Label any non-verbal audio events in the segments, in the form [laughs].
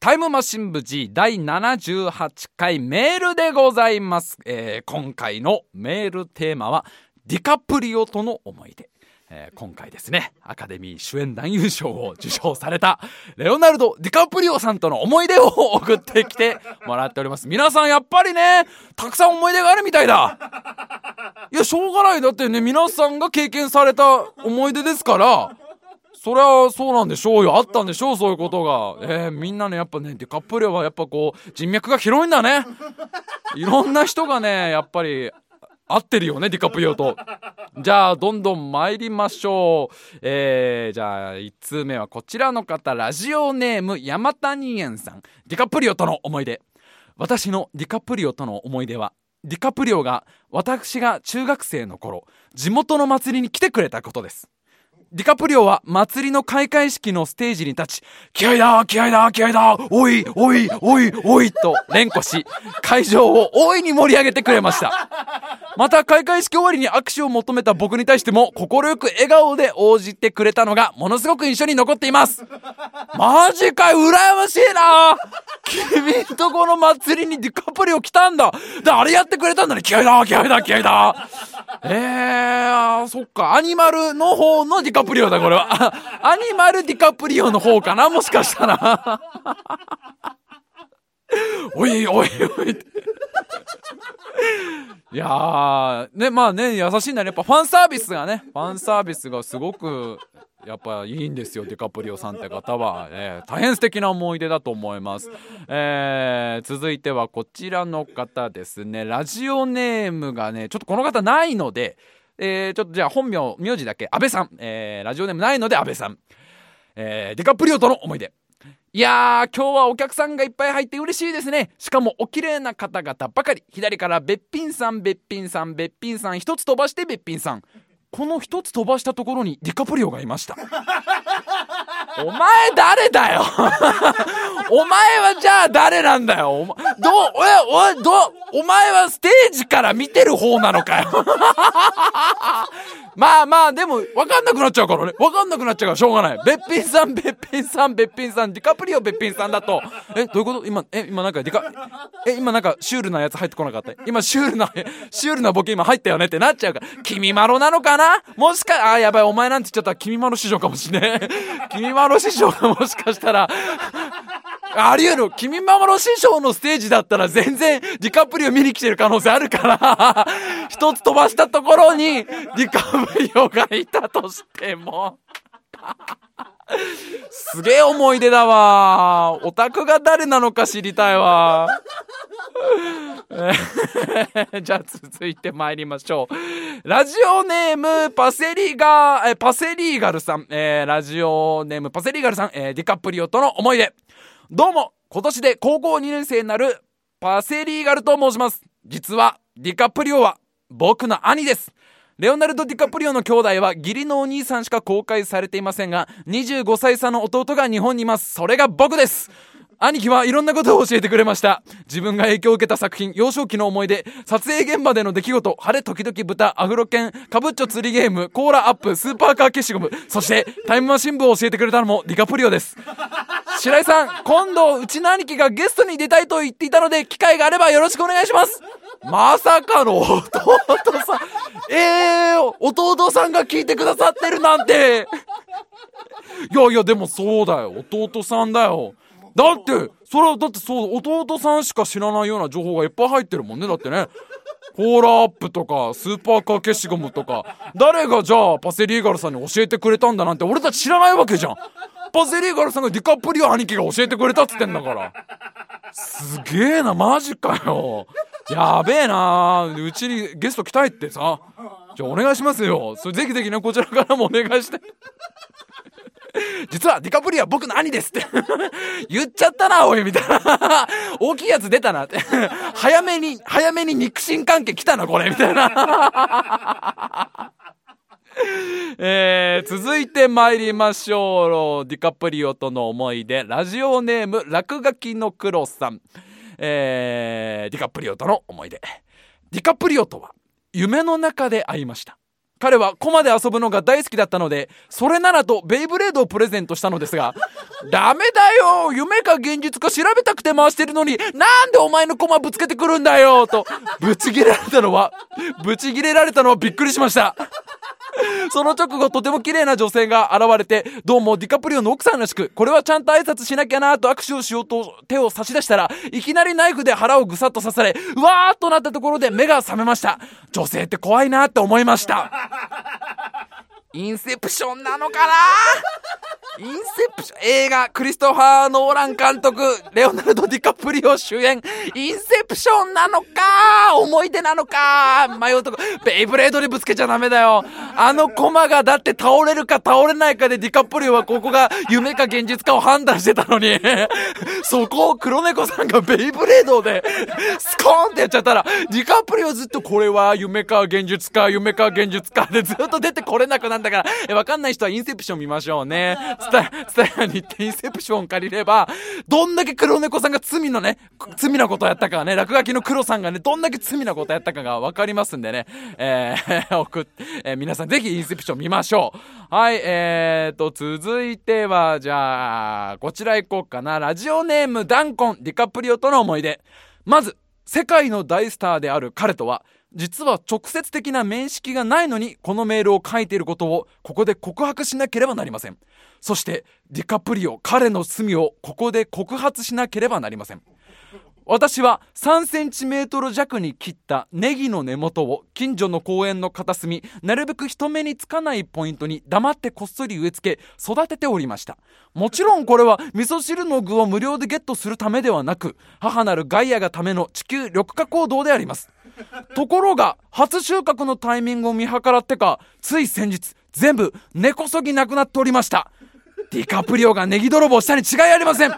タイムマシン部 G 第78回メールでございます、えー今回のメールテーマはディカプリオとの思い出、えー今回ですね。アカデミー主演男優賞を受賞されたレオナルド・ディカプリオさんとの思い出を送ってきてもらっております。皆さんやっぱりねたくさん思い出があるみたいだ。いやしょうがない。だってね皆さんが経験された思い出ですからそりゃそうなんでしょうよ。あったんでしょうそういうことが。えー、みんなねやっぱねディカプリオはやっぱこう人脈が広いんだね。[laughs] いろんな人がねやっぱり合ってるよねディカプリオと。じゃあどんどん参りましょう。えー、じゃあ1通目はこちらの方。ラジオネーム山谷園さん。ディカプリオとの思い出。私のディカプリオとの思い出はディカプリオが私が中学生の頃地元の祭りに来てくれたことですディカプリオは祭りの開会式のステージに立ち、気合だ気合だ気合だおいおいおいおいと連呼し、会場を大いに盛り上げてくれました。また開会式終わりに握手を求めた僕に対しても快く笑顔で応じてくれたのがものすごく印象に残っています。マジかよ羨ましいな君んとこの祭りにディカプリオ来たんだで、あれやってくれたんだね気合だ気合だ気合だえー、あそっか。アニマルの方のディカプリオだ、これは。[laughs] アニマルディカプリオの方かなもしかしたら。おいおいおい。いやー、ね、まあね、優しいんだね。やっぱファンサービスがね、ファンサービスがすごく、やっぱいいんですよ、デカプリオさんって方は。えー大変素敵な思い出だと思います。えー続いてはこちらの方ですね。ラジオネームがね、ちょっとこの方ないので、えーちょっとじゃあ本名、名字だけ、安倍さん。えーラジオネームないので安倍さん。えーデカプリオとの思い出。いやー、今日はお客さんがいっぱい入って嬉しいですね。しかもお綺麗な方々ばかり。左からべっぴんさん、べっぴんさん、べっぴんさん、一つ飛ばしてべっぴんさん。この一つ飛ばしたところにディカプリオがいました。[laughs] お前誰だよお前はじゃあ誰なんだよ。お前、ど、お、お、ど、お前はステージから見てる方なのかよ。[laughs] まあまあ、でも、わかんなくなっちゃうからね。わかんなくなっちゃうからしょうがない。べっぴんさん、べっぴんさん、べっぴんさん、ディカプリオべっぴんさんだと、え、どういうこと？今、え、今なんかディカ、え、今なんかシュールなやつ入ってこなかった？今シュールな、シュールなボケ今入ったよねってなっちゃうから、君まろなのかな？もしか、あ、やばい、お前なんて言っちゃったら君まろ師匠かもしれねえ。君まろ師匠がもしかしたら、あり得る。君まろ師匠のステージだったら全然ディカプリオ見に来てる可能性あるから、一つ飛ばしたところにディカプリオがいたとしても。すげえ思い出だわ。オタクが誰なのか知りたいわ。じゃあ続いて参りましょう。ラジオネームパセリガー、えパセリーガルさん。えーラジオネームパセリーガルさん、えーディカプリオとの思い出。どうも、今年で高校2年生になるパセリーガルと申します。実はディカプリオは僕の兄です。レオナルド・ディカプリオの兄弟は義理のお兄さんしか公開されていませんが、25歳差の弟が日本にいます。それが僕です。兄貴はいろんなことを教えてくれました。自分が影響を受けた作品、幼少期の思い出、撮影現場での出来事、晴れ時々豚、アフロ犬、カブッチョ釣りゲーム、コーラアップ、スーパーカー消しゴム、そしてタイムマシン部を教えてくれたのもディカプリオです。白井さん、今度、うちの兄貴がゲストに出たいと言っていたので、機会があればよろしくお願いします。まさかの弟さん、えー、弟さんが聞いてくださってるなんて。いやいや、でもそうだよ。弟さんだよ。だって、それは、だってそう、弟さんしか知らないような情報がいっぱい入ってるもんね。だってね。コーラアップとか、スーパーカー消しゴムとか、誰がじゃあパセリーガルさんに教えてくれたんだなんて俺たち知らないわけじゃん。パセリーガルさんがディカプリオ兄貴が教えてくれたっつってんだから。すげえな、マジかよ。やべえな。うちにゲスト来たいってさ。じゃあお願いしますよ。それぜひぜひね、こちらからもお願いして。[laughs] 実はディカプリオは僕の兄ですって。[laughs] 言っちゃったなおいみたいな。[laughs] 大きいやつ出たなって。早めに早めに肉親関係来たなこれみたいな。えー、続いて参りましょうディカプリオとの思い出。ラジオネーム落書きの黒さん。えー、ディカプリオとの思い出。ディカプリオとは夢の中で会いました。彼はコマで遊ぶのが大好きだったので、それならとベイブレードをプレゼントしたのですが、[laughs] ダメだよ夢か現実か調べたくて回してるのに、なんでお前のコマぶつけてくるんだよと、ぶち切れられたのは、ぶち切れられたのはびっくりしました。[laughs] その直後、とても綺麗な女性が現れて、どうもディカプリオの奥さんらしく、これはちゃんと挨拶しなきゃなと握手をしようと手を差し出したら、いきなりナイフで腹をぐさっと刺され、うわーっとなったところで目が覚めました。女性って怖いなって思いました。[laughs] インセプションなのかなインセプション映画クリストファー・ノーラン監督レオナルド・ディカプリオ主演。インセプションなのか思い出なのか迷うとこ。ベイブレードでぶつけちゃダメだよ。あのコマがだって倒れるか倒れないかでディカプリオはここが夢か現実かを判断してたのに。そこを黒猫さんがベイブレードでスコーンってやっちゃったらディカプリオずっとこれは夢か現実か夢か現実かでずっと出てこれなくなんだから。わかんない人はインセプション見ましょうね。スタ、スタヤに行ってインセプション借りれば、どんだけ黒猫さんが罪のね、罪なことやったかね、落書きの黒さんがね、どんだけ罪なことやったかがわかりますんでね、えー、[laughs] 送っ、えー、皆さんぜひインセプション見ましょう。はい、えーと、続いては、じゃあ、こちら行こうかな。ラジオネームダンコン、ディカプリオとの思い出。まず、世界の大スターである彼とは、実は直接的な面識がないのにこのメールを書いていることをここで告白しなければなりませんそしてディカプリオ彼の罪をここで告発しなければなりません私は3センチメートル弱に切ったネギの根元を近所の公園の片隅、なるべく人目につかないポイントに黙ってこっそり植え付け育てておりました。もちろんこれは味噌汁の具を無料でゲットするためではなく、母なるガイアがための地球緑化行動であります。ところが、初収穫のタイミングを見計らってか、つい先日、全部根こそぎなくなっておりました。ディカプリオがネギ泥棒したに違いありません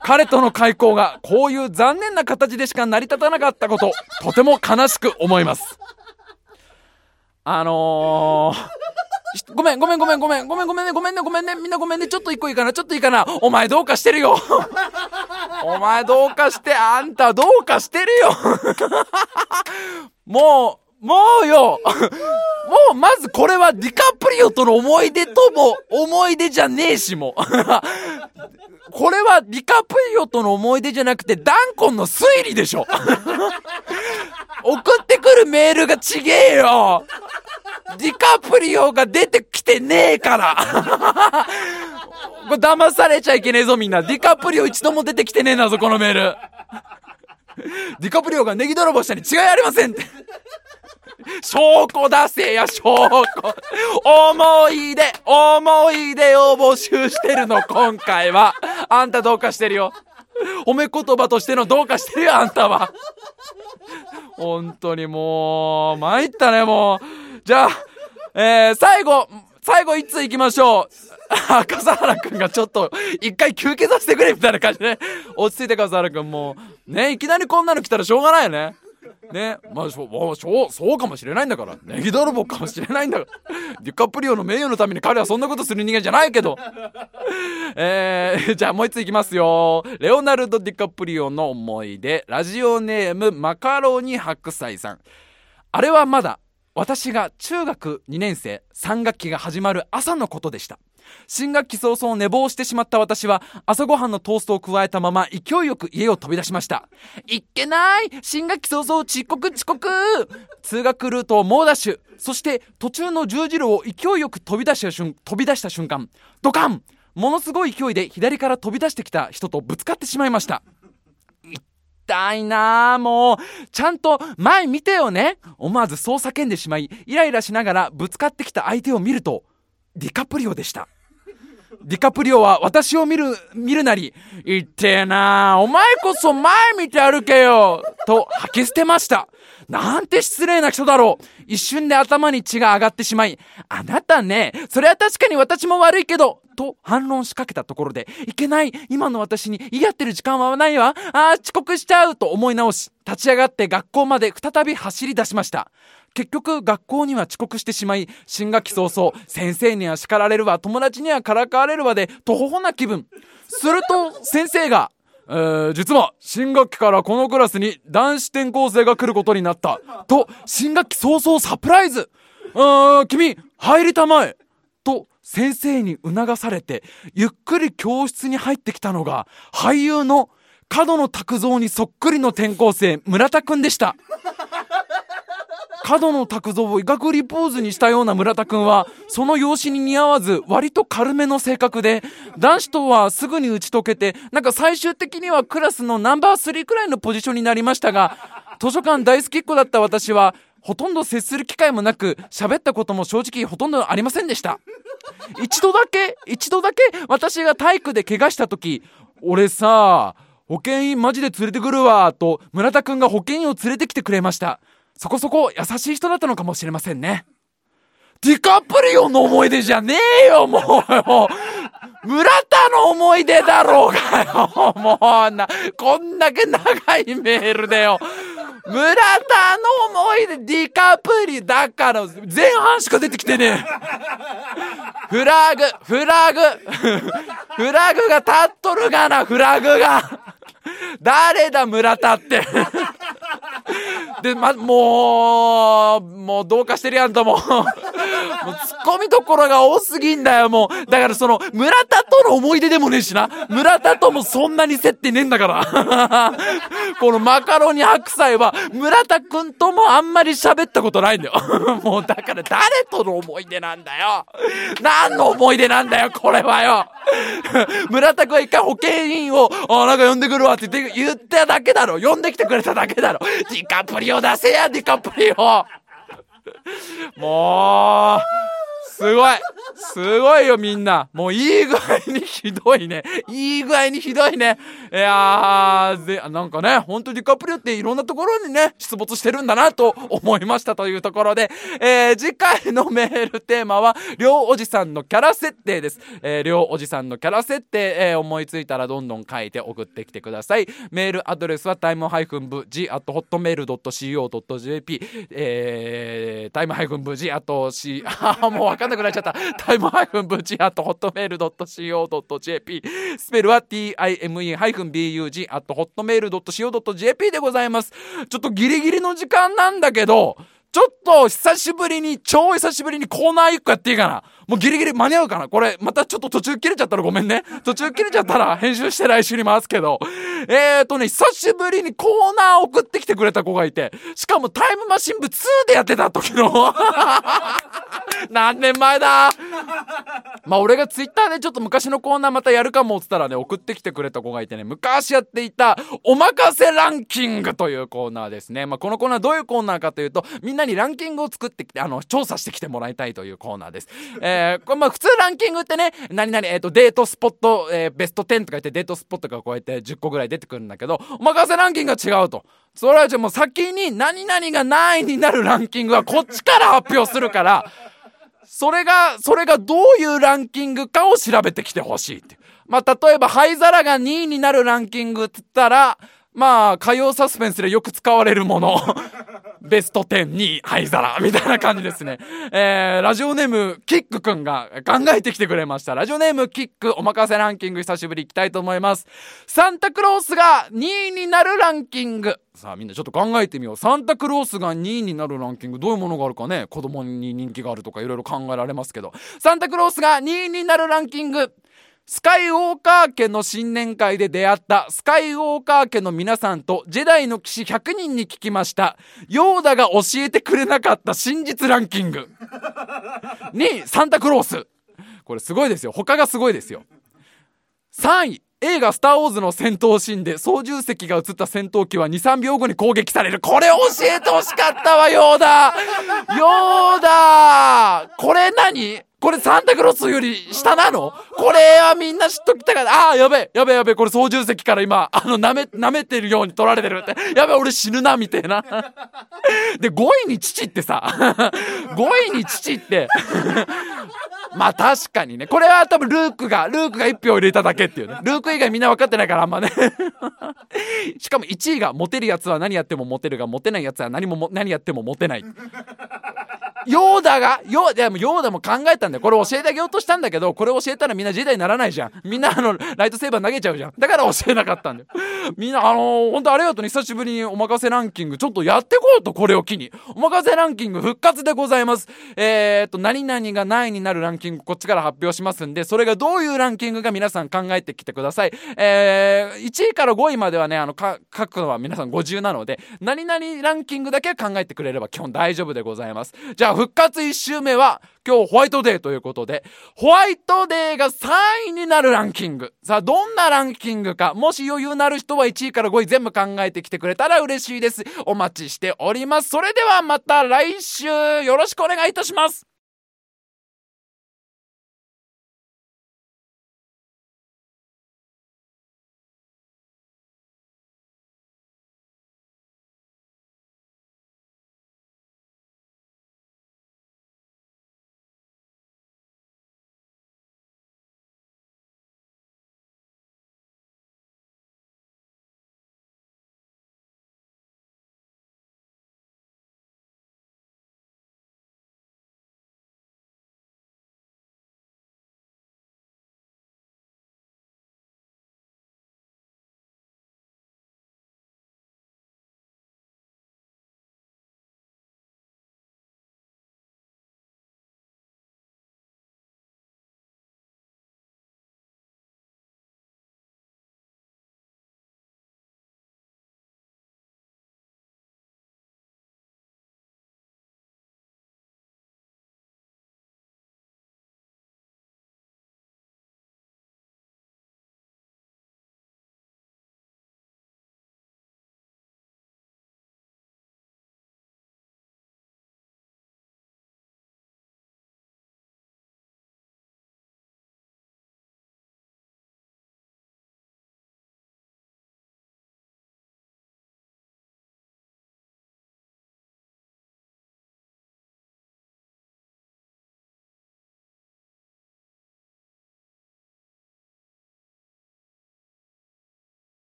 彼との開口がこういう残念な形でしか成り立たなかったこと、とても悲しく思います。あのー、ごめん、ごめん、ごめん、ごめん、ごめん、ごめんね、ごめんね、ごめんね、みんなごめんね、ちょっと一個いいかな、ちょっといいかな、お前どうかしてるよ。[laughs] お前どうかして、あんたどうかしてるよ。[laughs] もう、もうよ [laughs] もうまずこれはディカプリオとの思い出とも思い出じゃねえしも。これはディカプリオとの思い出じゃなくてダンコンの推理でしょ。送ってくるメールがちげえよ。ディカプリオが出てきてねえから。これ騙されちゃいけねえぞみんな。ディカプリオ一度も出てきてねえなぞこのメール。ディカプリオがネギ泥棒したに違いありませんって。証拠出せや、証拠。思い出、思い出を募集してるの、今回は。あんたどうかしてるよ。褒め言葉としてのどうかしてるよ、あんたは。本当にもう、参ったね、もう。じゃあ、えー、最後、最後一通行きましょう。[laughs] 笠原くんがちょっと一回休憩させてくれみたいな感じで、ね、落ち着いて笠原くんもうねいきなりこんなの来たらしょうがないよね。ね。まあしょしょそうかもしれないんだから。ネギ泥棒かもしれないんだから。デュカプリオの名誉のために彼はそんなことする人間じゃないけど。えー、じゃあもう一ついきますよ。レオナルド・ディカプリオの思い出。ラジオネームマカロニ白菜さん。あれはまだ私が中学2年生3学期が始まる朝のことでした。新学期早々寝坊してしまった私は朝ごはんのトーストを加えたまま勢いよく家を飛び出しました。いっけない新学期早々遅刻遅刻。通学ルートを猛ダッシュ。そして途中の十字路を勢いよく飛び出した瞬飛び出した瞬間ドカン！ものすごい勢いで左から飛び出してきた人とぶつかってしまいました。痛いなあもう。ちゃんと前見てよね。思わずそう叫んでしまいイライラしながらぶつかってきた相手を見るとディカプリオでした。ディカプリオは私を見る、見るなり、言ってえなお前こそ前見て歩けよと吐き捨てました。なんて失礼な人だろう。一瞬で頭に血が上がってしまい、あなたね、それは確かに私も悪いけど、と反論しかけたところで、いけない、今の私に言い合ってる時間はないわ、ああ、遅刻しちゃうと思い直し、立ち上がって学校まで再び走り出しました。結局学校には遅刻してしまい新学期早々先生には叱られるわ友達にはからかわれるわでとほほな気分。すると先生がえー、実は新学期からこのクラスに男子転校生が来ることになった。と新学期早々サプライズ。うーん君入りたまえ。と先生に促されてゆっくり教室に入ってきたのが俳優の角野拓造にそっくりの転校生村田くんでした。角野卓造を医学リポーズにしたような村田くんはその容姿に似合わず割と軽めの性格で男子とはすぐに打ち解けてなんか最終的にはクラスのナンバー3くらいのポジションになりましたが図書館大好きっ子だった私はほとんど接する機会もなく喋ったことも正直ほとんどありませんでした。一度だけ一度だけ私が体育で怪我した時俺さ保健員マジで連れてくるわと村田くんが保健員を連れてきてくれました。そこそこ優しい人だったのかもしれませんね。ディカプリオの思い出じゃねえよもう。村田の思い出だろうがよもう。なこんだけ長いメールでよ。村田の思い出ディカプリだから前半しか出てきてねえ。フラグフラグ。フラグが立っとるがなフラグが。誰だ村田って。で、ま、もう、もうどうかしてるやんとも。もう突っ込みどころが多すぎんだよ、もう。だからその、村田との思い出でもねえしな。村田ともそんなに接点ねえんだから。[laughs] このマカロニ白菜は、村田くんともあんまり喋ったことないんだよ。[laughs] もうだから誰との思い出なんだよ。何の思い出なんだよ、これはよ。[laughs] 村田くんは一回保健員を、あ、なんか呼んでくるわって言って、言っただけだろ。呼んできてくれただけだろ。ディカプリオ出せや、ディカプリオもう、すごいすごいよみんな。もういい具合にひどいね。いい具合にひどいね。いやー、で、なんかね、本当にディカプリオっていろんなところにね、出没してるんだなと思いましたというところで、えー、次回のメールテーマは、りょうおじさんのキャラ設定です。えー、りょうおじさんのキャラ設定、えー、思いついたらどんどん書いて送ってきてください。メールアドレスはタイムハイフンブ g at hotmail.co.jp えー、タイムハイフンブ g at c あもうわかんなくなっちゃった。タイムハイフンブチアットホットメールドット CO.jp スペルは time ハイフン bug アットホットメールドット CO.jp でございます。ちょっとギリギリの時間なんだけどちょっと久しぶりに、超久しぶりにコーナー1個やっていいかな。もうギリギリ間に合うかなこれ、またちょっと途中切れちゃったらごめんね。途中切れちゃったら編集して来週に回すけど。えーとね、久しぶりにコーナー送ってきてくれた子がいて、しかもタイムマシン部2でやってた時の。[laughs] 何年前だまあ俺がツイッターでちょっと昔のコーナーまたやるかもっつったらね、送ってきてくれた子がいてね、昔やっていた、おまかせランキングというコーナーですね。まあこのコーナーどういうコーナーかというと、みんなにランキングを作ってきて、あの、調査してきてもらいたいというコーナーです。えー、えこれまあ普通ランキングってね、何々、えっ、ー、と、デートスポット、えー、ベスト10とか言ってデートスポットがこうやって10個ぐらい出てくるんだけど、おまかせランキングが違うと。それはじゃもう先に何々が何位になるランキングはこっちから発表するから、それが、それがどういうランキングかを調べてきてほしいって。まあ、例えば、灰皿が2位になるランキングって言ったら、まあ、火曜サスペンスでよく使われるもの。[laughs] ベスト10に灰皿みたいな感じですね。えー、ラジオネームキックくんが考えてきてくれました。ラジオネームキックおまかせランキング久しぶりいきたいと思います。サンタクロースが2位になるランキング。さあみんなちょっと考えてみよう。サンタクロースが2位になるランキングどういうものがあるかね子供に人気があるとかいろいろ考えられますけど。サンタクロースが2位になるランキング。スカイウォーカー家の新年会で出会ったスカイウォーカー家の皆さんとジェダイの騎士100人に聞きました。ヨーダが教えてくれなかった真実ランキング。[laughs] 2位、サンタクロース。これすごいですよ。他がすごいですよ。3位、映画「スター・ウォーズ」の戦闘シーンで操縦席が映った戦闘機は23秒後に攻撃されるこれ教えてほしかったわヨーダヨーダこれ何？これサンタクロースより下なの？これはみんな知っときたから、ああ、やべえ、やべえ、やべえ、これ操縦席から今、あの、舐め、舐めてるように取られてるって。やべえ、俺死ぬな、みたいな。[laughs] で、5位に父ってさ、[laughs] 5位に父って、[laughs] まあ確かにね。これは多分ルークが、ルークが1票入れただけっていうね。ルーク以外みんな分かってないからあんまね。しかも1位がモテるやつは何やってもモテるが、モテないやつは何も何やってもモテない。ヨーダがヨーダもヨーダも考えたんだよ。これ教えてあげようとしたんだけどこれ教えたらみんなジェダイにならないじゃん。みんなあのライトセーバー投げちゃうじゃん。だから教えなかったんだよ。みんなあのー、本当ありがとうね久しぶりにお任せランキングちょっとやってこうとこれを機に。お任せランキング復活でございます。えー、っと何々が何位になるランキングこっちから発表しますんでそれがどういうランキングか皆さん考えてきてください。えー、1位から5位まではねあの書くのは皆さん50なので何々ランキングだけ考えてくれれば基本大丈夫でございます。じゃあ復活1周目は今日ホワイトデーということで、ホワイトデーが3位になるランキング。さあ、どんなランキングか、もし余裕のある人は1位から5位全部考えてきてくれたら嬉しいです。お待ちしております。それではまた来週よろしくお願いいたします。